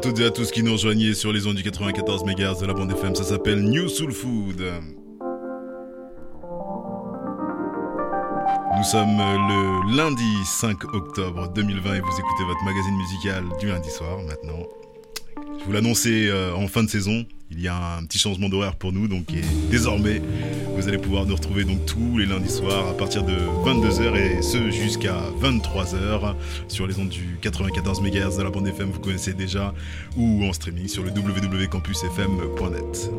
toutes et à tous qui nous rejoignent sur les ondes du 94 MHz de la bande FM. Ça s'appelle New Soul Food. Nous sommes le lundi 5 octobre 2020 et vous écoutez votre magazine musical du lundi soir maintenant. Je vous l'annonçais euh, en fin de saison, il y a un petit changement d'horaire pour nous, donc et désormais vous allez pouvoir nous retrouver donc tous les lundis soirs à partir de 22h et ce jusqu'à 23h sur les ondes du 94 MHz de la bande FM, vous connaissez déjà, ou en streaming sur le www.campusfm.net.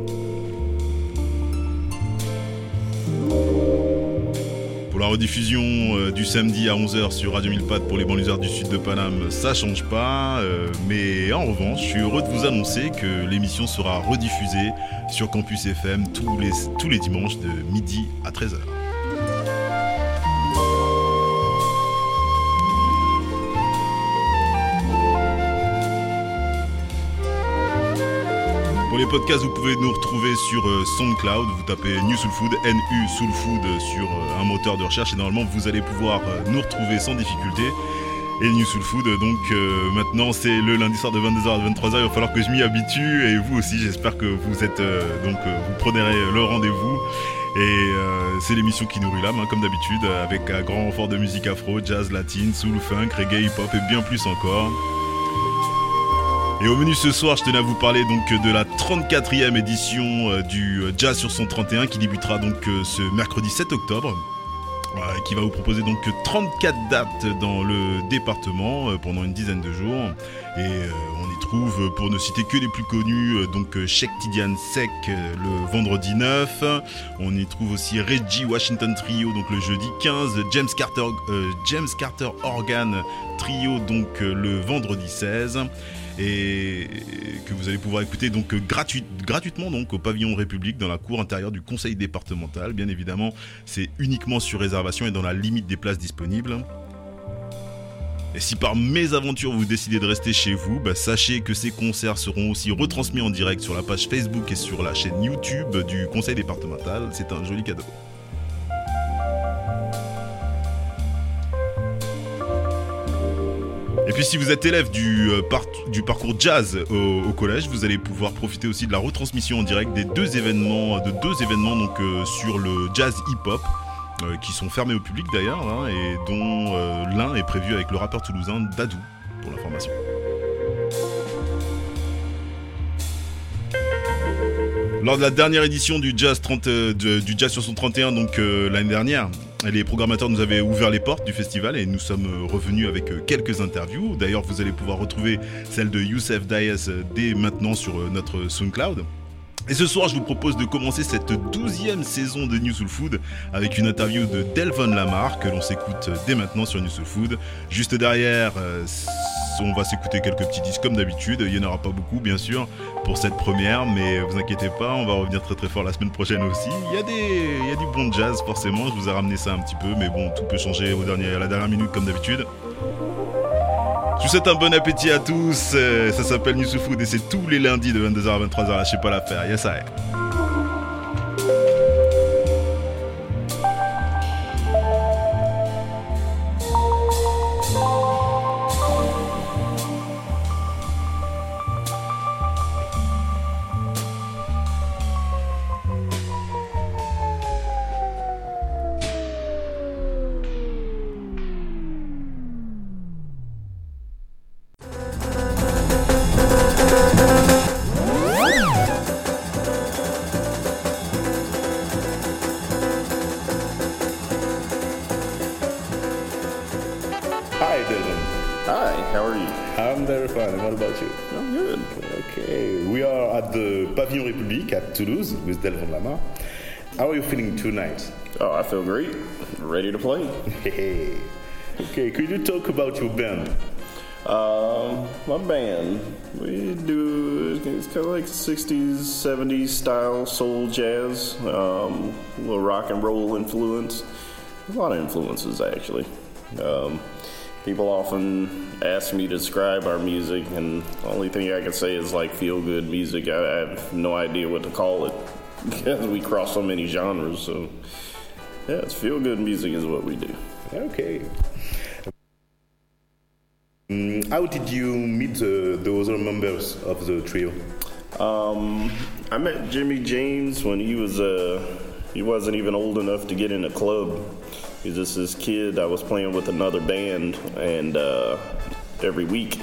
la rediffusion euh, du samedi à 11h sur Radio 1000 Pattes pour les banlieusards du sud de Paname, ça change pas. euh, mais en revanche, je suis heureux de vous annoncer que l'émission sera rediffusée sur Campus FM tous les, tous les dimanches de midi à 13h. Podcasts, vous pouvez nous retrouver sur euh, SoundCloud. Vous tapez New Soul Food, NU Soul Food sur euh, un moteur de recherche et normalement vous allez pouvoir euh, nous retrouver sans difficulté. Et New Soul Food, donc euh, maintenant c'est le lundi soir de 22h à 23h. Il va falloir que je m'y habitue et vous aussi. J'espère que vous êtes euh, donc euh, vous prenez le rendez-vous. Et euh, c'est l'émission qui nourrit l'âme, hein, comme d'habitude, avec un grand renfort de musique afro, jazz, latine, soul, funk, reggae, hip-hop et bien plus encore. Et au menu ce soir, je tenais à vous parler de la 34e édition euh, du euh, Jazz sur son 31 qui débutera donc euh, ce mercredi 7 octobre. qui va vous proposer donc 34 dates dans le département pendant une dizaine de jours. Et on y trouve, pour ne citer que les plus connus, donc Sheikh Tidiane euh, le vendredi 9. On y trouve aussi Reggie Washington Trio donc le jeudi 15. James Carter, James Carter Organ Trio donc le vendredi 16 et que vous allez pouvoir écouter donc euh, gratuit- gratuitement donc au pavillon République dans la cour intérieure du conseil départemental. Bien évidemment, c'est uniquement sur réservation et dans la limite des places disponibles. Et si par mésaventure vous décidez de rester chez vous, bah, sachez que ces concerts seront aussi retransmis en direct sur la page Facebook et sur la chaîne YouTube du conseil départemental. C'est un joli cadeau. Et puis si vous êtes élève du, euh, parcours jazz au, collège, vous allez pouvoir profiter aussi de la retransmission en direct des deux événements, de deux événements donc euh, sur le jazz hip-hop. euh, qui sont fermés au public d'ailleurs, hein, et dont euh, l'un est prévu avec le rappeur toulousain Dadou, pour l'information. Lors de la dernière édition du Jazz, 30, euh, de- du Jazz sur son 31, donc euh, l'année dernière, les programmateurs nous avaient ouvert les portes du festival et nous sommes euh, revenus avec euh, quelques interviews. D'ailleurs, vous allez pouvoir retrouver celle de Youssef Daes euh, dès maintenant sur notre SoundCloud. Et ce soir, je vous propose de commencer cette douzième saison de New Soul Food avec une interview de Delvon Lamar que l'on s'écoute dès maintenant sur New Soul Food. Juste derrière, on va s'écouter quelques petits disques comme d'habitude. Il n'y en aura pas beaucoup, bien sûr, pour cette première, mais vous inquiétez pas, on va revenir très très fort la semaine prochaine aussi. Il y a, des, il y a du bon jazz, forcément. Je vous ai ramené ça un petit peu, mais bon, tout peut changer au dernier, à la dernière minute, comme d'habitude. Je vous souhaite un bon appétit à tous. Euh, Ça s'appelle New Soul Food et c'est tous les lundis de 22h à 23h. Lâchez pas l'affaire. Yes, I. How are you feeling tonight? Oh, I feel great. Ready to play. Hey. Okay, could you talk about your band? Um, my band, we do it's kind of like 60s, 70s style soul jazz, um, a little rock and roll influence, a lot of influences actually. Um, people often ask me to describe our music, and the only thing I can say is like feel good music. I, I have no idea what to call it because we cross so many genres. So, yeah, it's feel good music is what we do. Okay. Mm, how did you meet the, the other members of the trio? Um, I met Jimmy James when he was uh, he wasn't even old enough to get in a club. He was just this kid. I was playing with another band, and uh, every week,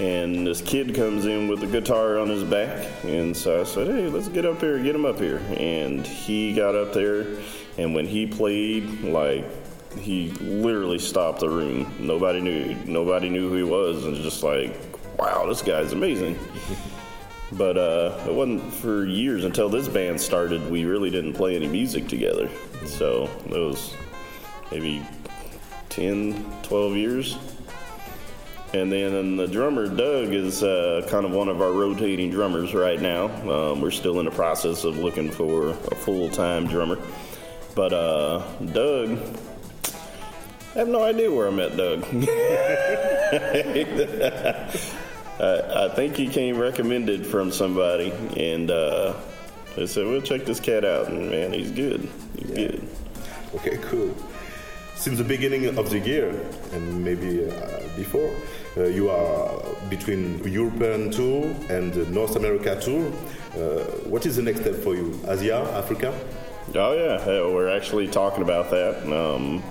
and this kid comes in with a guitar on his back, and so I said, "Hey, let's get up here, get him up here." And he got up there, and when he played, like he literally stopped the room. Nobody knew. Nobody knew who he was, and just like, wow, this guy's amazing. but uh, it wasn't for years until this band started. We really didn't play any music together. So it was maybe 10, 12 years. And then the drummer, Doug, is uh, kind of one of our rotating drummers right now. Um, we're still in the process of looking for a full time drummer. But uh, Doug, I have no idea where I met Doug. I, I think he came recommended from somebody, and uh, they said, "We'll check this cat out." And man, he's good. He's Yeah. good. Okay, cool. Since the beginning of the year, and maybe uh, before, you are between European tour and North America tour. Uh, what is the next step for you? Asia, Africa? Oh yeah, uh, we're actually talking about that. Um,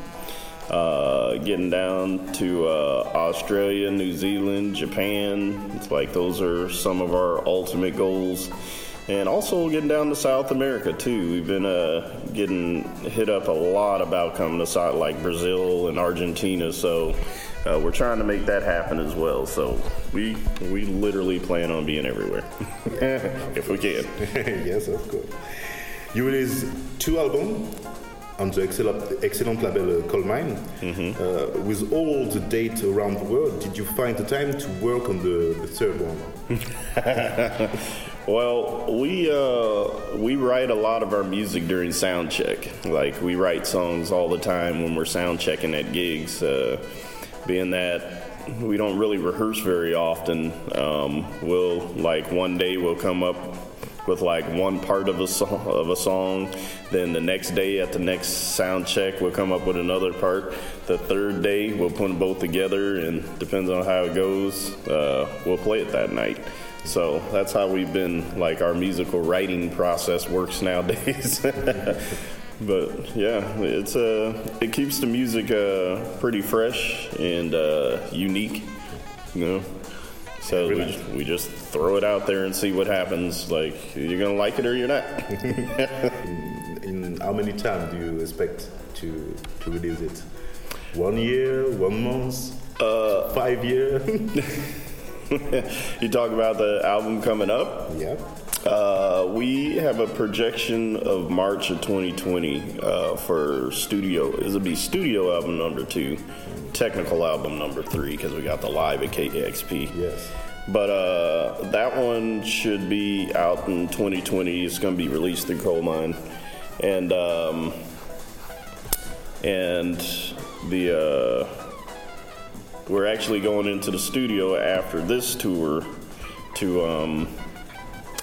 uh, getting down to uh, Australia, New Zealand, Japan. It's like those are some of our ultimate goals. And also getting down to South America too. We've been uh, getting hit up a lot about coming to like Brazil and Argentina. So uh, we're trying to make that happen as well. So we we literally plan on being everywhere if we can. yes, of course. You released two albums on the excellent, excellent label uh, Colemine. Uh, with all the dates around the world, did you find the time to work on the, the third one? Well, we uh, we write a lot of our music during sound check. Like we write songs all the time when we're sound checking at gigs. Uh, being that we don't really rehearse very often, um, we'll like one day we'll come up with like one part of a song of a song. Then the next day at the next sound check we'll come up with another part. The third day we'll put them both together, and depends on how it goes, uh, we'll play it that night. So that's how we've been like our musical writing process works nowadays. but yeah, it's uh, it keeps the music uh, pretty fresh and uh, unique, you know. So we just, we just throw it out there and see what happens. Like you're gonna like it or you're not. In how many time do you expect to, to release it? One year, one month, uh, five year? you talk about the album coming up. yeah. Uh, we have a projection of March of 2020 uh, for studio. It'll be studio album number two, technical album number three because we got the live at KEXP. Yes. But uh, that one should be out in 2020. It's going to be released through Colemine, and um, and the uh, we're actually going into the studio after this tour to um,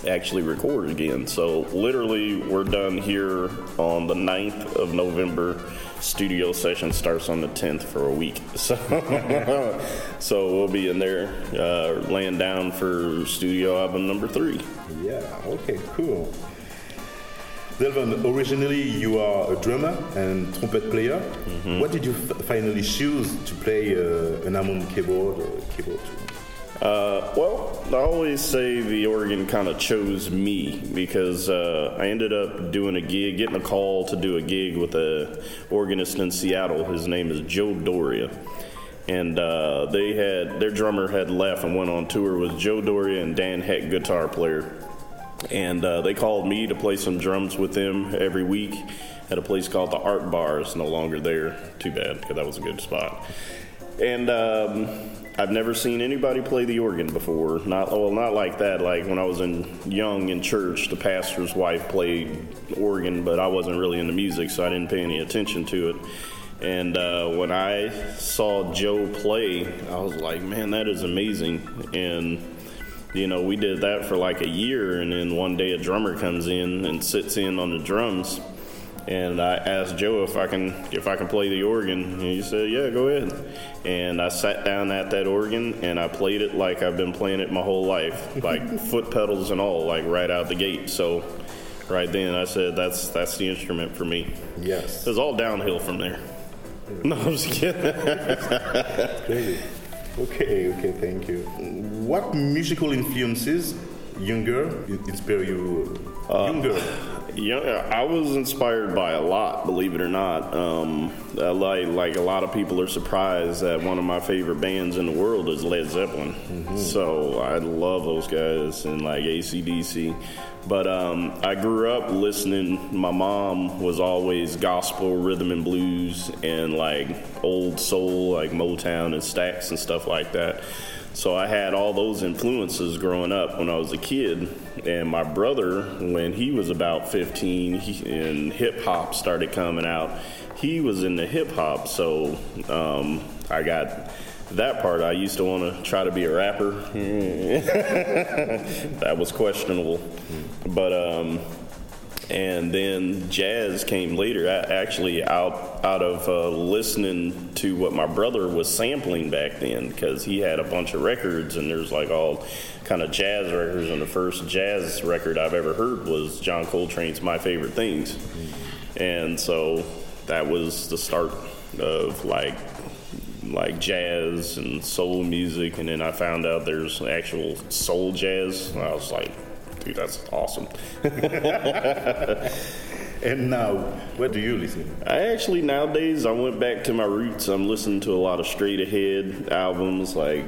actually record again. So literally, we're done here on the 9th of November. Studio session starts on the 10th for a week. So, so we'll be in there uh, laying down for studio album number three. Yeah, okay, cool. Delvon, originally you are a drummer and trumpet player. What did you f- finally choose to play uh, an Hammond keyboard or keyboard? Uh, well, I always say the organ kind of chose me because uh, I ended up doing a gig, getting a call to do a gig with a organist in Seattle. His name is Joe Doria, and uh, they had their drummer had left and went on tour with Joe Doria and Dan Heck, guitar player, and uh, they called me to play some drums with them every week at a place called the Art Bar. It's no longer there. Too bad because that was a good spot. And um, I've never seen anybody play the organ before. Not well, not like that. Like when I was in young in church, the pastor's wife played organ, but I wasn't really into music, so I didn't pay any attention to it. And uh, when I saw Joe play, I was like, man, that is amazing. And you know, we did that for like a year, and then one day a drummer comes in and sits in on the drums and I asked Joe if I can if I can play the organ, and he said, "Yeah, go ahead." And I sat down at that organ and I played it like I've been playing it my whole life, like foot pedals and all, like right out the gate. So, right then I said, "That's that's the instrument for me." Yes. It was all downhill from there. No, I'm just kidding. Okay, okay, thank you. What musical influences younger inspire you uh, younger? Yeah, I was inspired by a lot, believe it or not. Um, like like a lot of people are surprised that one of my favorite bands in the world is Led Zeppelin. So I love those guys and like AC/DC. But um, I grew up listening. My mom was always gospel, rhythm and blues, and like old soul, like Motown and Stax and stuff like that. So I had all those influences growing up when I was a kid. And my brother, when he was about 15 he, and hip hop started coming out, he was into hip hop. So um, I got that part. I used to want to try to be a rapper. that was questionable. But, um, and then jazz came later. Actually out out of uh, listening to what my brother was sampling back then because he had a bunch of records and there's like all kind of jazz records and the first jazz record i've ever heard was john coltrane's my favorite things. And so that was the start of like like jazz and soul music and then i found out there's actual soul jazz. And i was like dude that's awesome And now, what do you listen? I actually nowadays I went back to my roots. I'm listening to a lot of straight ahead albums like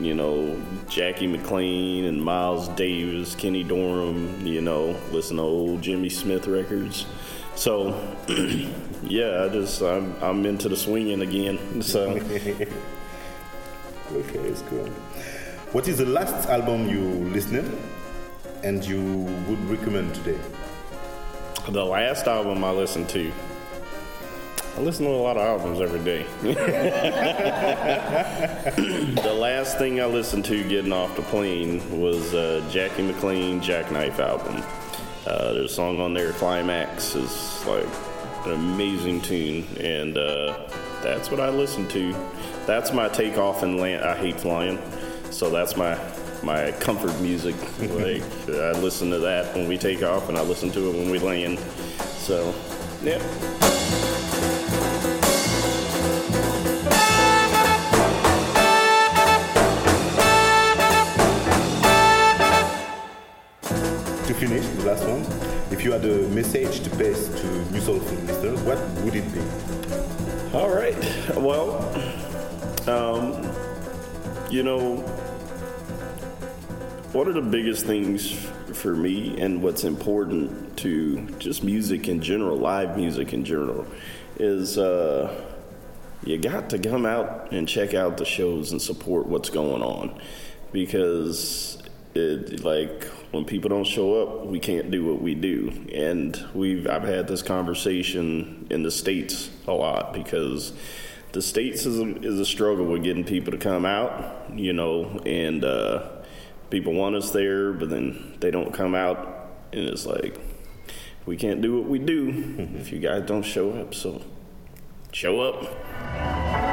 you know Jackie McLean and Miles Davis, Kenny Dorham. You know, listen to old Jimmy Smith records. So yeah, I just I'm, I'm into the swinging again. So Okay, it's cool. What is the last album you listened and you would recommend today? the last album I listened to. I listen to a lot of albums every day. the last thing I listened to getting off the plane was uh, Jackie McLean Jackknife album. Uh, there's a song on there, Climax, is like an amazing tune, and uh, that's what I listen to. That's my takeoff and land. I hate flying, so that's my my comfort music. like I listen to that when we take off, and I listen to it when we land. So, yeah. To finish, the last one, if you had a message to pass to New Soul Food listeners, what would it be? All right. Well, um, you know, one of the biggest things for me and what's important to just music in general, live music in general, is uh, you got to come out and check out the shows and support what's going on. Because it like when people don't show up we can't do what we do. And we've i've had this conversation in the states a lot because the states is a, is a struggle with getting people to come out you know and uh, people want us there but then they don't come out and it's like we can't do what we do if you guys don't show up so show up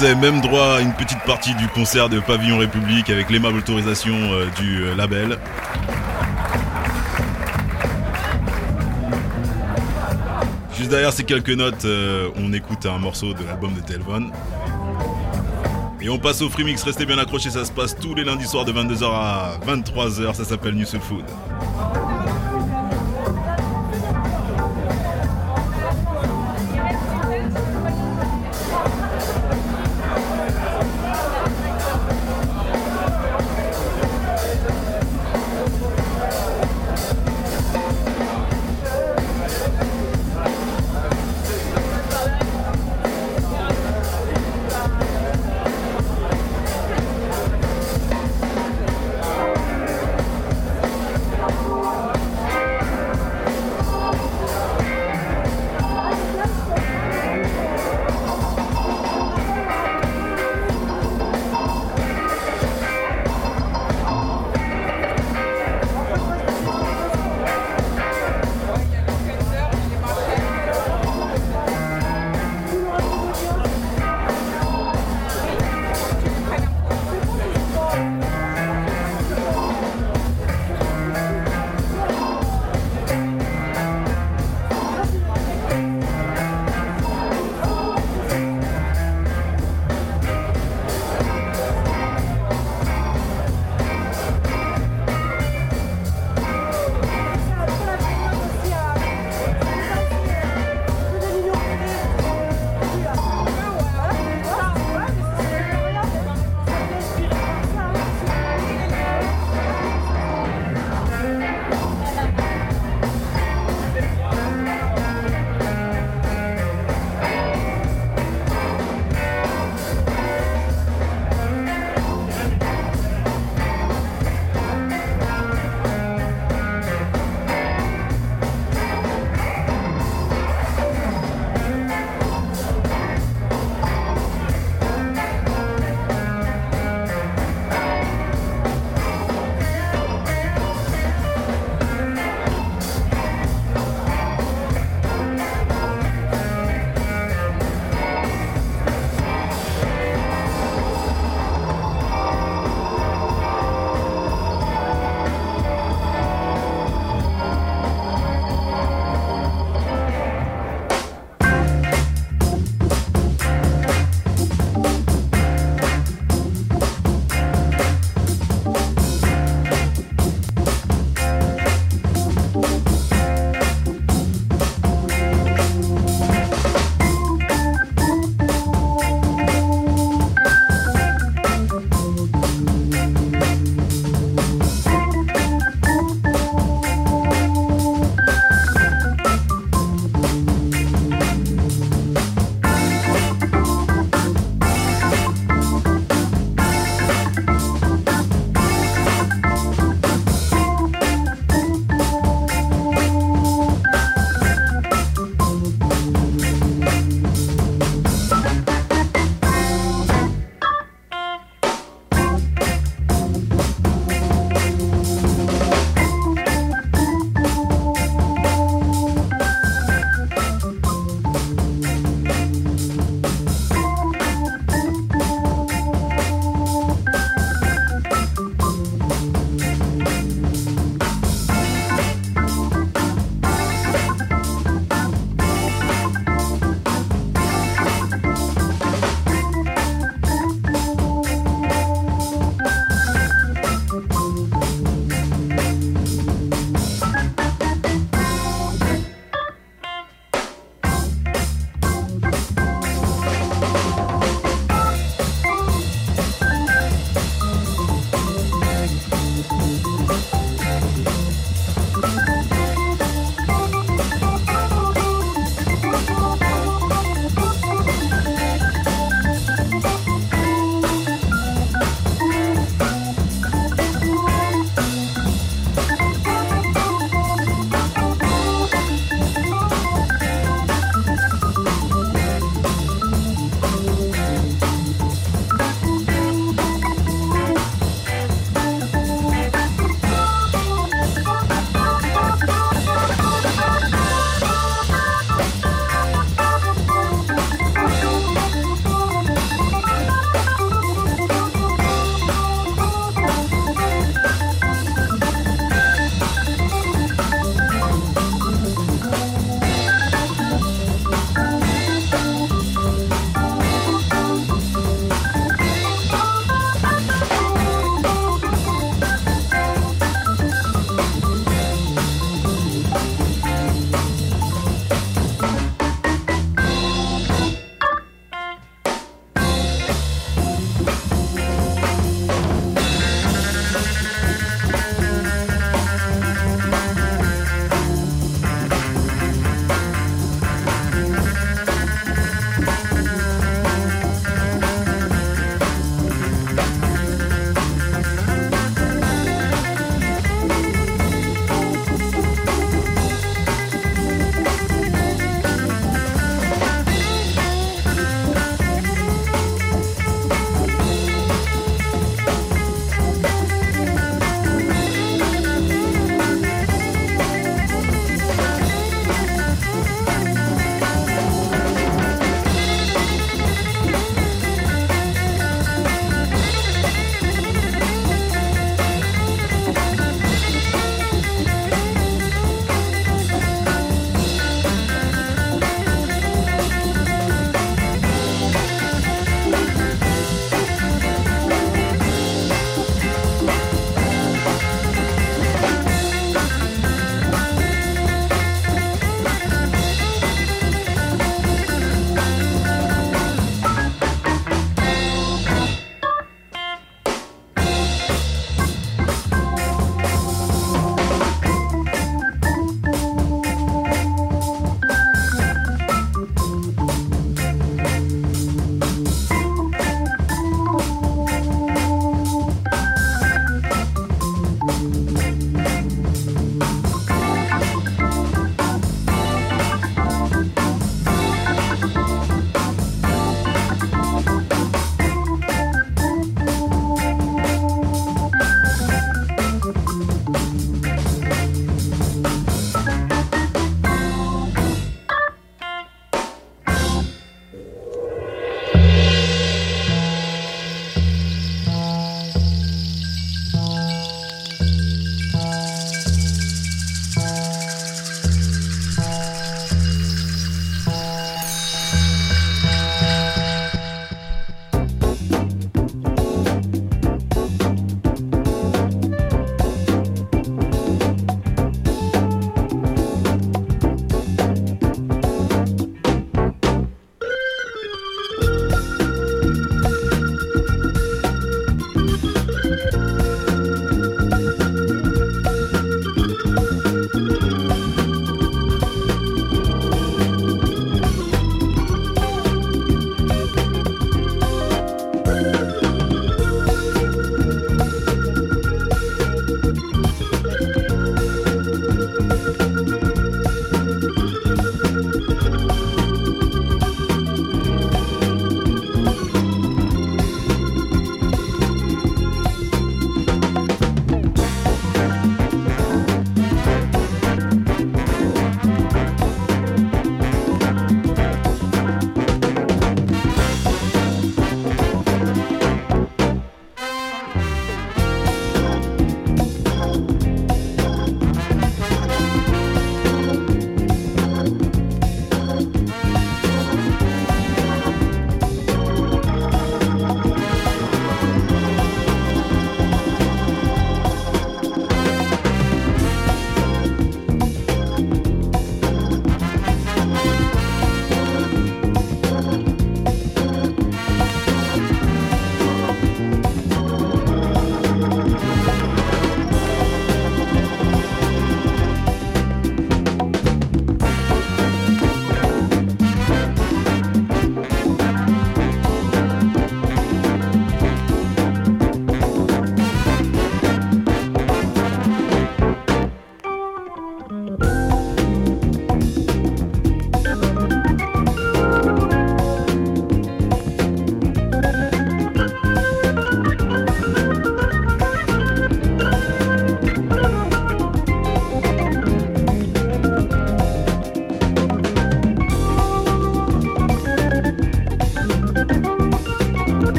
vous avez même droit à une petite partie du concert de Pavillon République avec l'aimable autorisation euh, du euh, label. Juste derrière ces quelques notes, euh, on écoute un morceau de l'album de Delvon. Et on passe au free mix, restez bien accrochés, ça se passe tous les lundis soirs de 22h à 23h, ça s'appelle New Soul Food.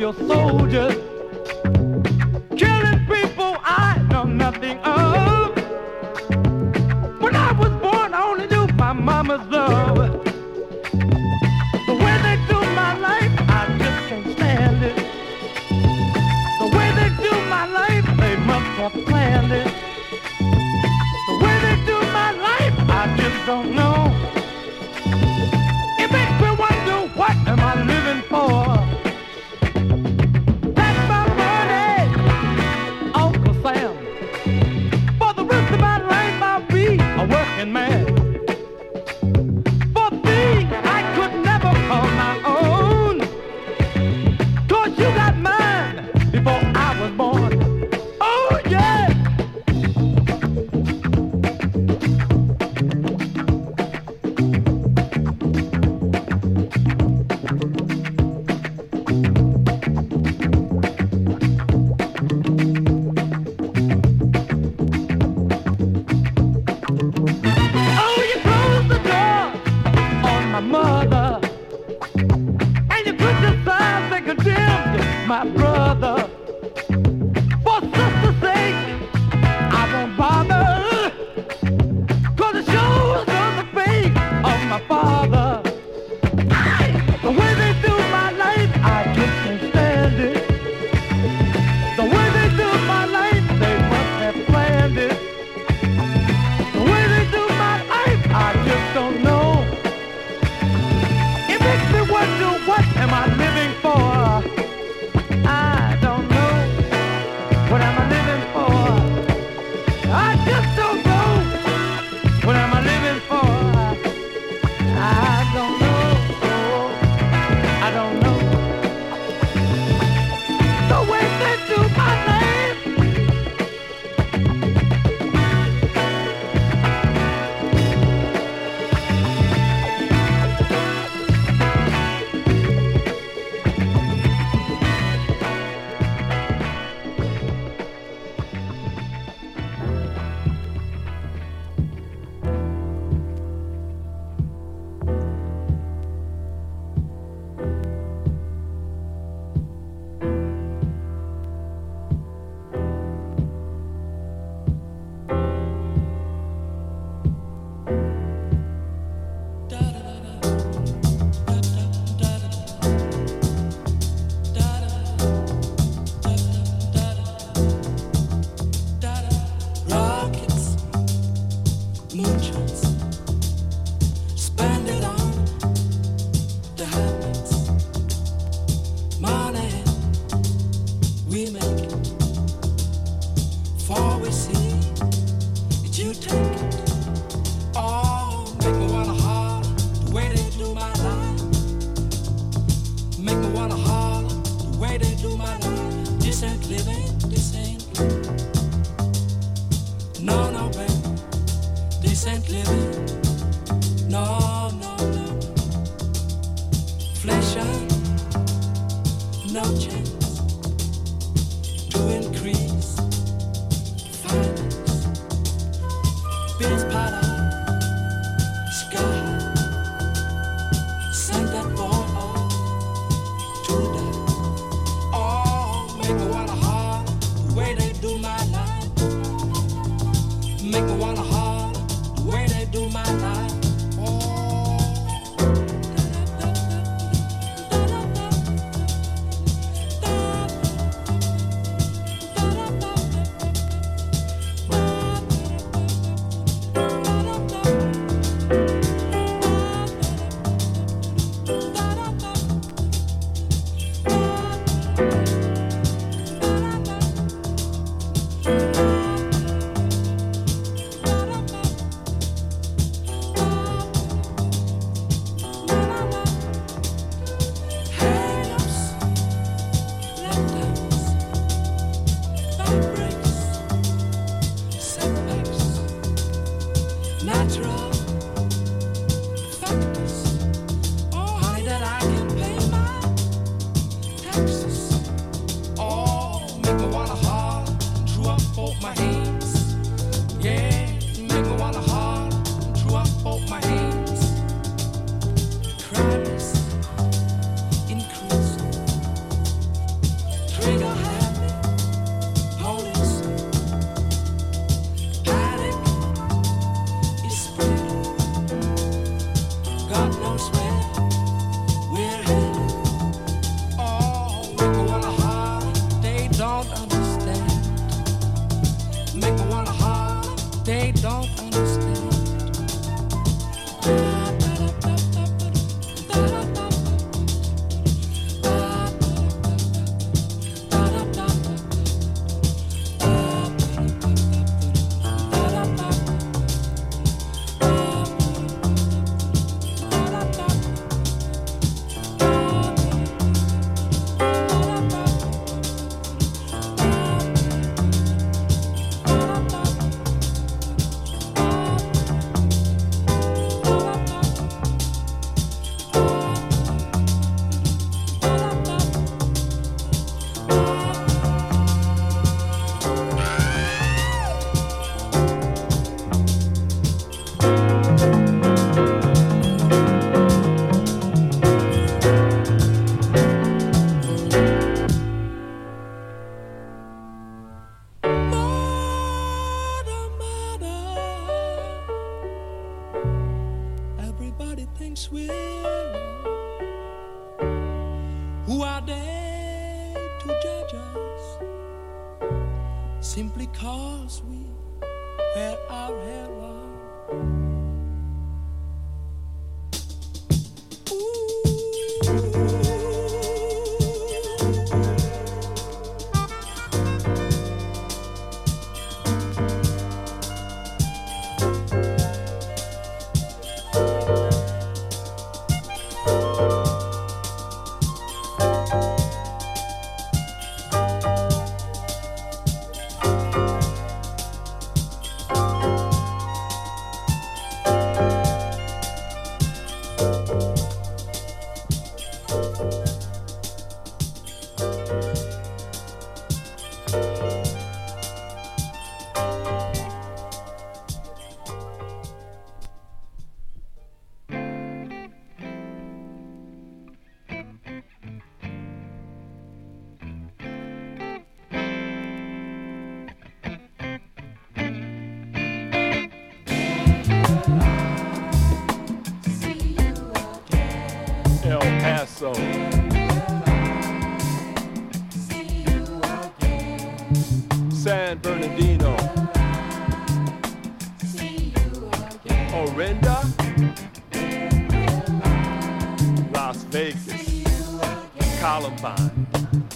your soldiers. Killing people I know nothing of. When I was born, I only knew my mama's love. The way they do my life, I just can't stand it. The way they do my life, they must have planned it. The way they do my life, I just don't know. Paso. San Bernardino. Orinda. Las Vegas. Columbine.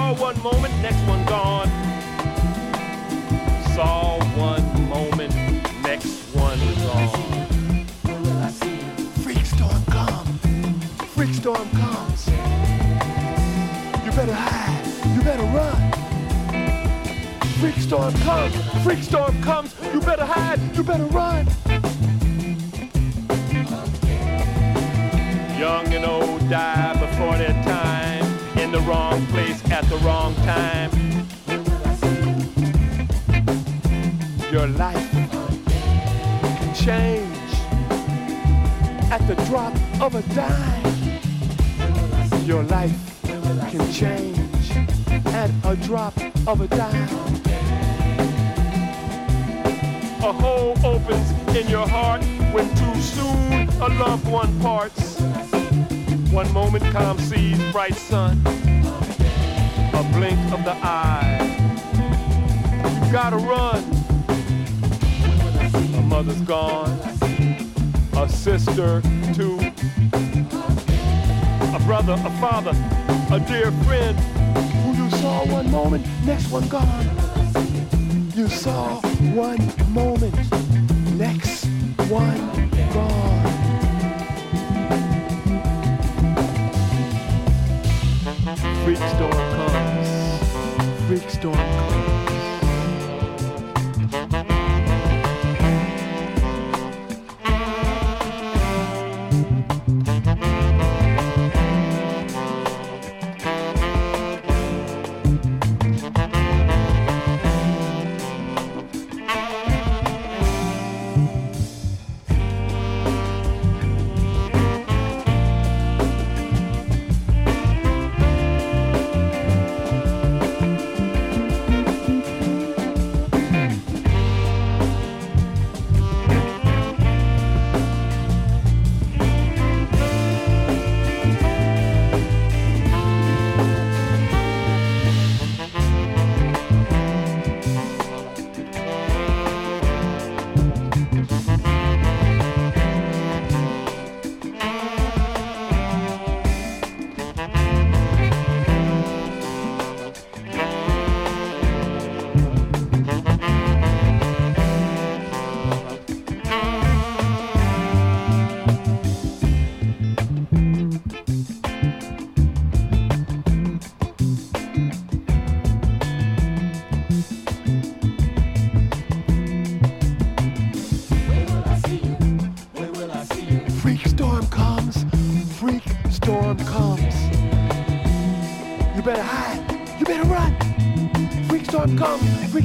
Saw one moment, next one gone. Saw one moment, next one gone. When will I see you? Freak storm comes. Freak storm comes. You better hide. You better run. Freak storm comes. Freak storm comes. You better hide. You better run. Young and old die before their time. The wrong place at the wrong time. Your life can change at the drop of a dime. Your life can change at a drop of a dime. A hole opens in your heart when too soon a loved one parts. One moment calm sees bright sun, a blink of the eye. You gotta run. A mother's gone, a sister too, a brother, a father, a dear friend who you saw one moment, next one gone. You saw one moment, next one gone. Storm comes, freak storm comes.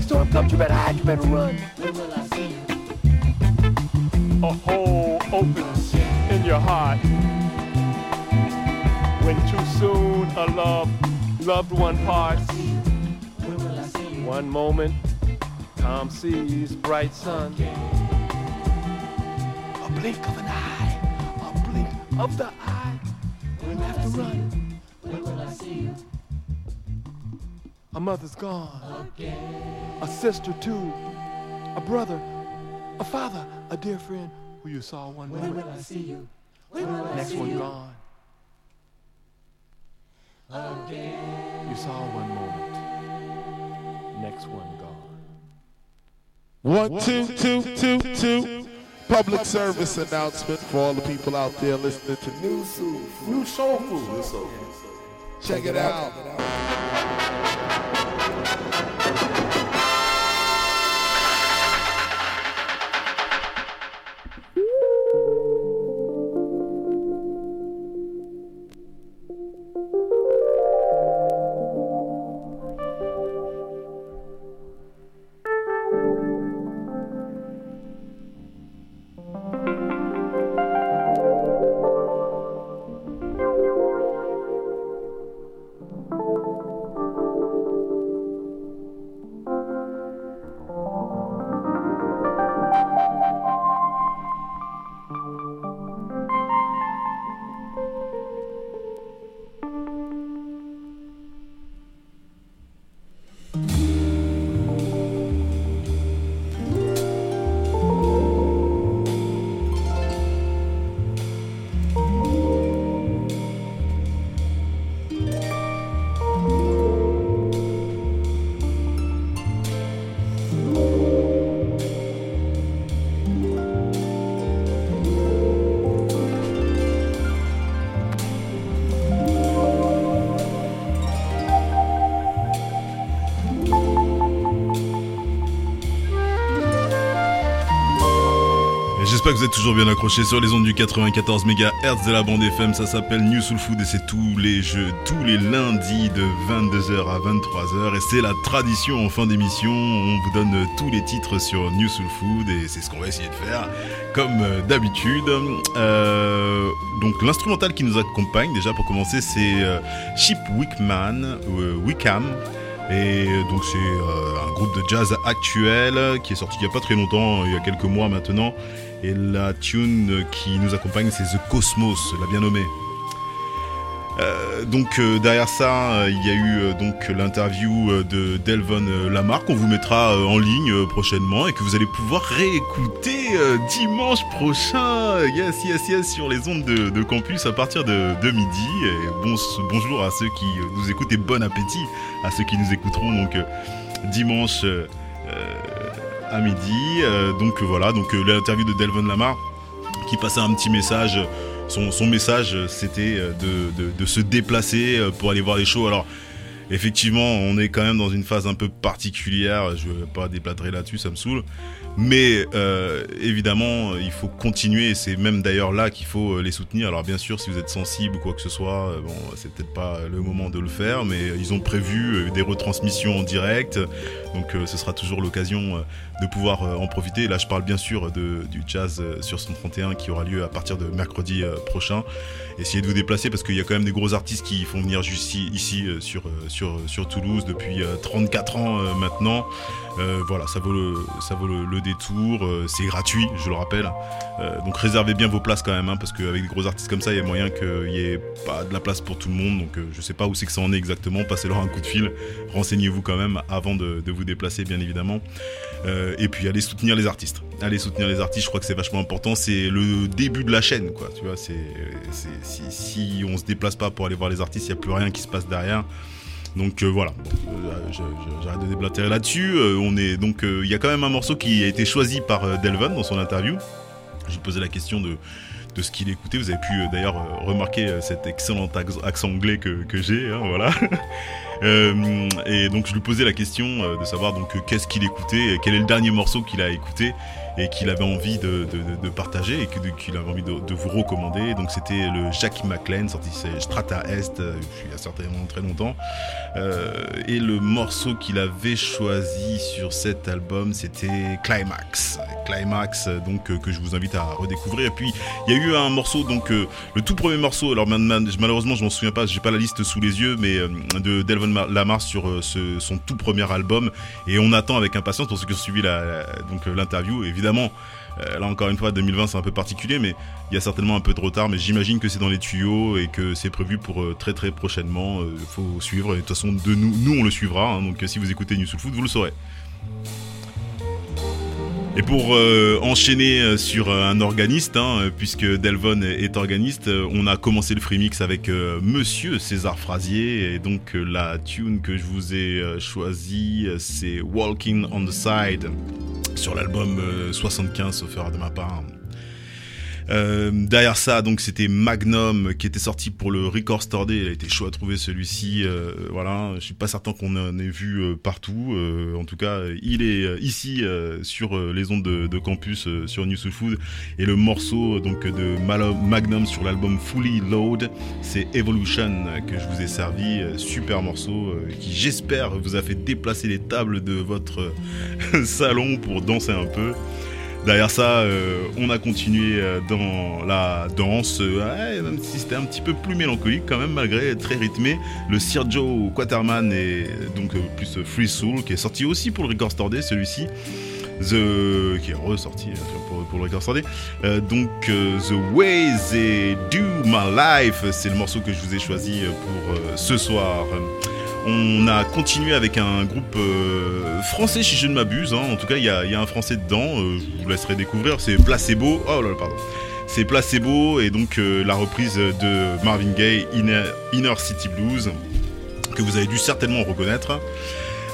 Storm comes, you better hide, you better run. Will I see you? A hole opens in your heart when too soon a love, loved one parts. When will I see you? One moment, calm seas, bright sun. A blink of an eye, a blink of the mother's gone. A sister too. A brother. A father. A dear friend who you saw one When moment. will I see you? When will I Next see one you? gone. You saw one moment. Next one gone. One, two, two, two, two. public service announcement for all the people out there listening to New Soul, New Soul Food. Check it out. Que vous êtes toujours bien accrochés sur les ondes du 94 MHz de la bande FM. Ça s'appelle New Soul Food et c'est tous les jeux, tous les lundis de 22h à 23h. Et c'est la tradition en fin d'émission. On vous donne tous les titres sur New Soul Food et c'est ce qu'on va essayer de faire comme euh, d'habitude. Euh, donc l'instrumental qui nous accompagne déjà pour commencer c'est euh, Chip Wickman, euh, Wickham. Et donc c'est euh, un groupe de jazz actuel qui est sorti il n'y a pas très longtemps, il y a quelques mois maintenant. Et la tune qui nous accompagne c'est The Cosmos, la bien nommée. Euh, donc euh, derrière ça, euh, il y a eu donc l'interview de Delvon Lamar qu'on vous mettra en ligne prochainement et que vous allez pouvoir réécouter dimanche prochain. Yes, yes, yes, sur les ondes de, campus à partir de, midi. Bonjour à ceux qui nous écoutent et bon appétit à ceux qui nous écouteront donc dimanche à midi. Donc voilà, donc l'interview de Delvon Lamar qui passait un petit message. Son, message, euh, c'était euh, de, se déplacer euh, pour aller voir les shows. Alors, effectivement, on est quand même dans une phase un peu particulière. Je vais pas déplatrer là-dessus, ça me saoule. Mais euh, évidemment, il faut continuer. C'est même d'ailleurs là qu'il faut euh, les soutenir. Alors bien sûr, si vous êtes sensible ou quoi que ce soit, euh, bon, c'est peut-être pas le moment de le faire, mais ils ont prévu des retransmissions en direct. Donc ce sera toujours l'occasion de pouvoir en profiter. Là, je parle bien sûr de, du jazz sur 131 qui aura lieu à partir de mercredi prochain. Essayez de vous déplacer parce qu'il y a quand même des gros artistes qui font venir ici, ici sur, sur, sur Toulouse depuis euh, 34 ans maintenant. Voilà, ça vaut le, ça vaut le détour. euh, c'est gratuit, je le rappelle. Euh, donc réservez bien vos places quand même, hein, parce qu'avec des gros artistes comme ça, il y a moyen qu'il y ait pas de la place pour tout le monde. Donc euh, je sais pas où c'est que ça en est exactement. Passez-leur un coup de fil. Renseignez-vous quand même avant de, vous déplacer, bien évidemment. Et puis allez soutenir les artistes. Allez soutenir les artistes. Je crois que c'est vachement important. C'est le début de la chaîne, quoi. Tu vois, si, si on se déplace pas pour aller voir les artistes, il y a plus rien qui se passe derrière. Donc euh, voilà, Euh, j'arrête de déblatérer là-dessus. Euh, on est donc, euh, il y a quand même un morceau qui a été choisi par Delvon dans son interview. J'ai posé la question de ce qu'il écoutait. Vous avez pu d'ailleurs remarquer cet excellent accent anglais que, que j'ai, hein, voilà. Euh, et donc je lui posais la question euh, de savoir donc euh, qu'est-ce qu'il écoutait, quel est le dernier morceau qu'il a écouté et qu'il avait envie de, partager et qu'il avait envie de, vous recommander. Donc c'était le Jackie McLean, sorti chez Strata Est, il y a certainement très longtemps. Et le morceau qu'il avait choisi sur cet album, c'était Climax. Climax, donc que je vous invite à redécouvrir. Et puis il y a eu un morceau, donc le tout premier morceau. Alors malheureusement, je m'en souviens pas, j'ai pas la liste sous les yeux, mais de Delvon Ma- Lamar sur euh, son tout premier album. Et on attend avec impatience pour ceux qui ont suivi la, donc euh, l'interview. Évidemment, euh, là encore une fois, 2020 c'est un peu particulier, mais il y a certainement un peu de retard. Mais j'imagine que c'est dans les tuyaux et que c'est prévu pour très très prochainement. Faut suivre. Et de toute façon, de nous, nous on le suivra. hein. donc si vous écoutez New Soul Food, vous le saurez. Et pour euh, enchaîner euh, sur euh, un organiste, hein, puisque Delvon est organiste, on a commencé le free mix avec Monsieur César Frasier, et donc la tune que je vous ai choisie, c'est Walking on the Side. sur l'album euh, 75, sauf erreur de ma part. Euh, derrière ça, donc c'était Magnum qui était sorti pour le Record Store Day. Il a été chaud à trouver celui-ci. euh, voilà, je suis pas certain qu'on en ait vu euh, partout. Euh, en tout cas, il est euh, ici euh, sur euh, les ondes de, campus euh, sur New Soul Food. Et le morceau donc de Magnum sur l'album Fully Load, c'est Evolution euh, que je vous ai servi. Euh, Super morceau euh, qui j'espère vous a fait déplacer les tables de votre euh, salon pour danser un peu. Derrière ça, euh, on a continué euh, dans la danse, euh, même si c'était un petit peu plus mélancolique quand même, malgré très rythmé. Le Joe Quaterman et donc plus Free Soul, qui est sorti aussi pour le Record Store celui-ci. The qui est ressorti euh, pour, le Record donc The Way They Do My Life, c'est le morceau que je vous ai choisi pour ce soir. On a continué avec un groupe euh, français, si je ne m'abuse. hein. En tout cas, il y a, un français dedans. euh, je vous laisserai découvrir. C'est Placebo. Oh là là, pardon. C'est Placebo et donc euh, la reprise de Marvin Gaye, Inner City Blues, que vous avez dû certainement reconnaître.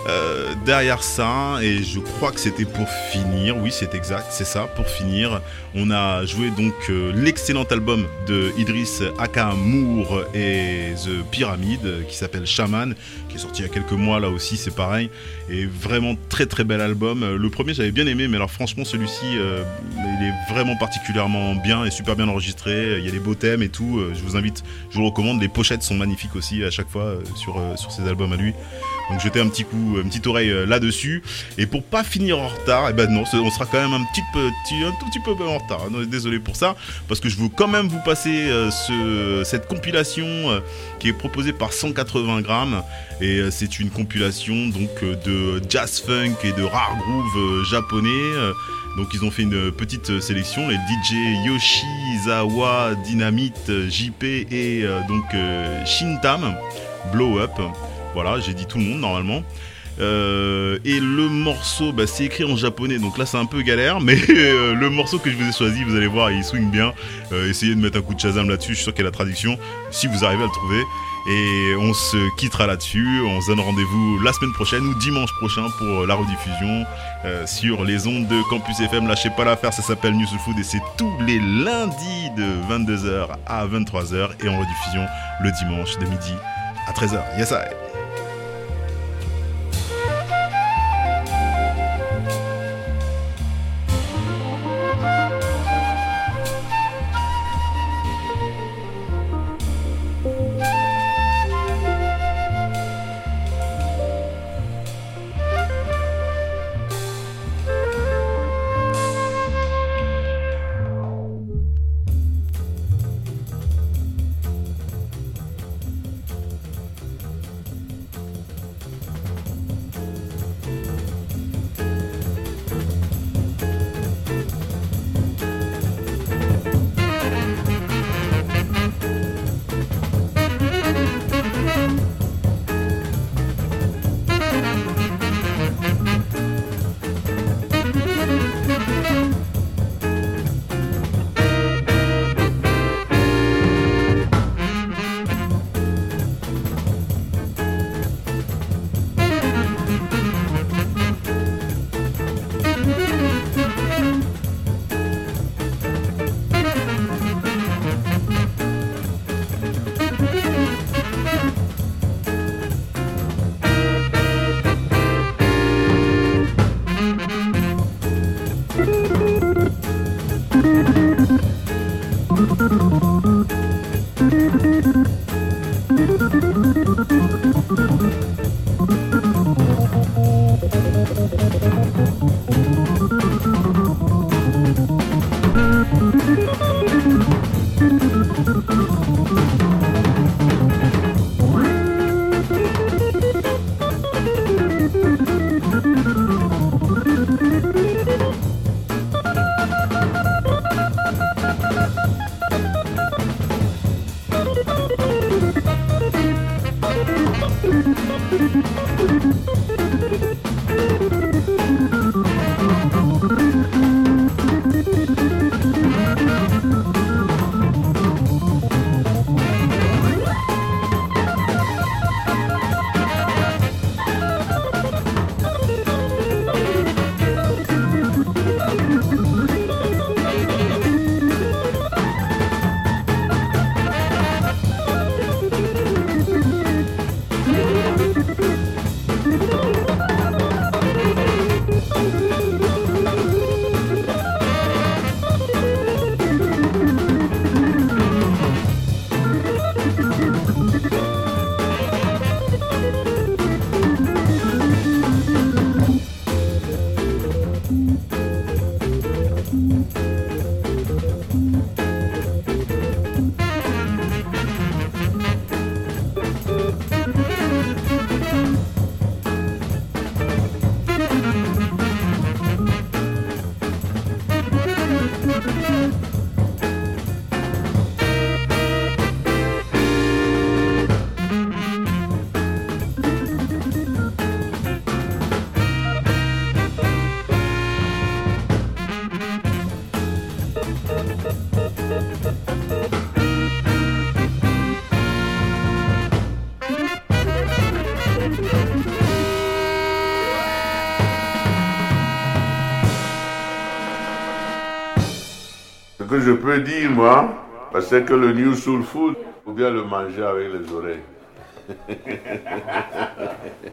Euh, derrière ça, et je crois que c'était pour finir, oui c'est exact, c'est ça, pour finir, on a joué donc euh, l'excellent album de Idriss Akamour et The Pyramid euh, qui s'appelle Shaman, qui est sorti il y a quelques mois là aussi, c'est pareil, et vraiment très très bel album. Euh, Le premier j'avais bien aimé, mais alors franchement celui-ci, euh, il est vraiment particulièrement bien et super bien enregistré, il y a des beaux thèmes et tout, Euh, je vous invite, je vous recommande, les pochettes sont magnifiques aussi à chaque fois sur, sur ces albums à lui. Donc jetez un petit coup, une petite oreille là-dessus. Et pour pas finir en retard, et ben non, on sera quand même un petit petit, un tout petit peu en retard. Désolé pour ça, parce que je veux quand même vous passer ce, cette compilation qui est proposée par 180 grammes. Et euh, c'est une compilation donc euh, de jazz funk et de rare groove euh, japonais. Donc ils ont fait une petite sélection, les DJ Yoshizawa, Dynamite, euh, JP et donc Shintam, Blow Up. Voilà, j'ai dit tout le monde normalement. Et le morceau, bah, c'est écrit en japonais, donc là c'est un peu galère, mais le morceau que je vous ai choisi, vous allez voir, il swing bien. Essayez de mettre un coup de Shazam là-dessus, je suis sûr qu'il y a la traduction, si vous arrivez à le trouver. Et on se quittera là-dessus, on se donne rendez-vous la semaine prochaine ou dimanche prochain pour la rediffusion euh, sur les ondes de Campus FM. Lâchez pas l'affaire, ça s'appelle News Soul Food et c'est tous les lundis de 22h à 23h et en rediffusion le dimanche de midi à 13h. Yes, I. je peux dire, moi, c'est que le New Soul Food, faut bien le manger avec les oreilles.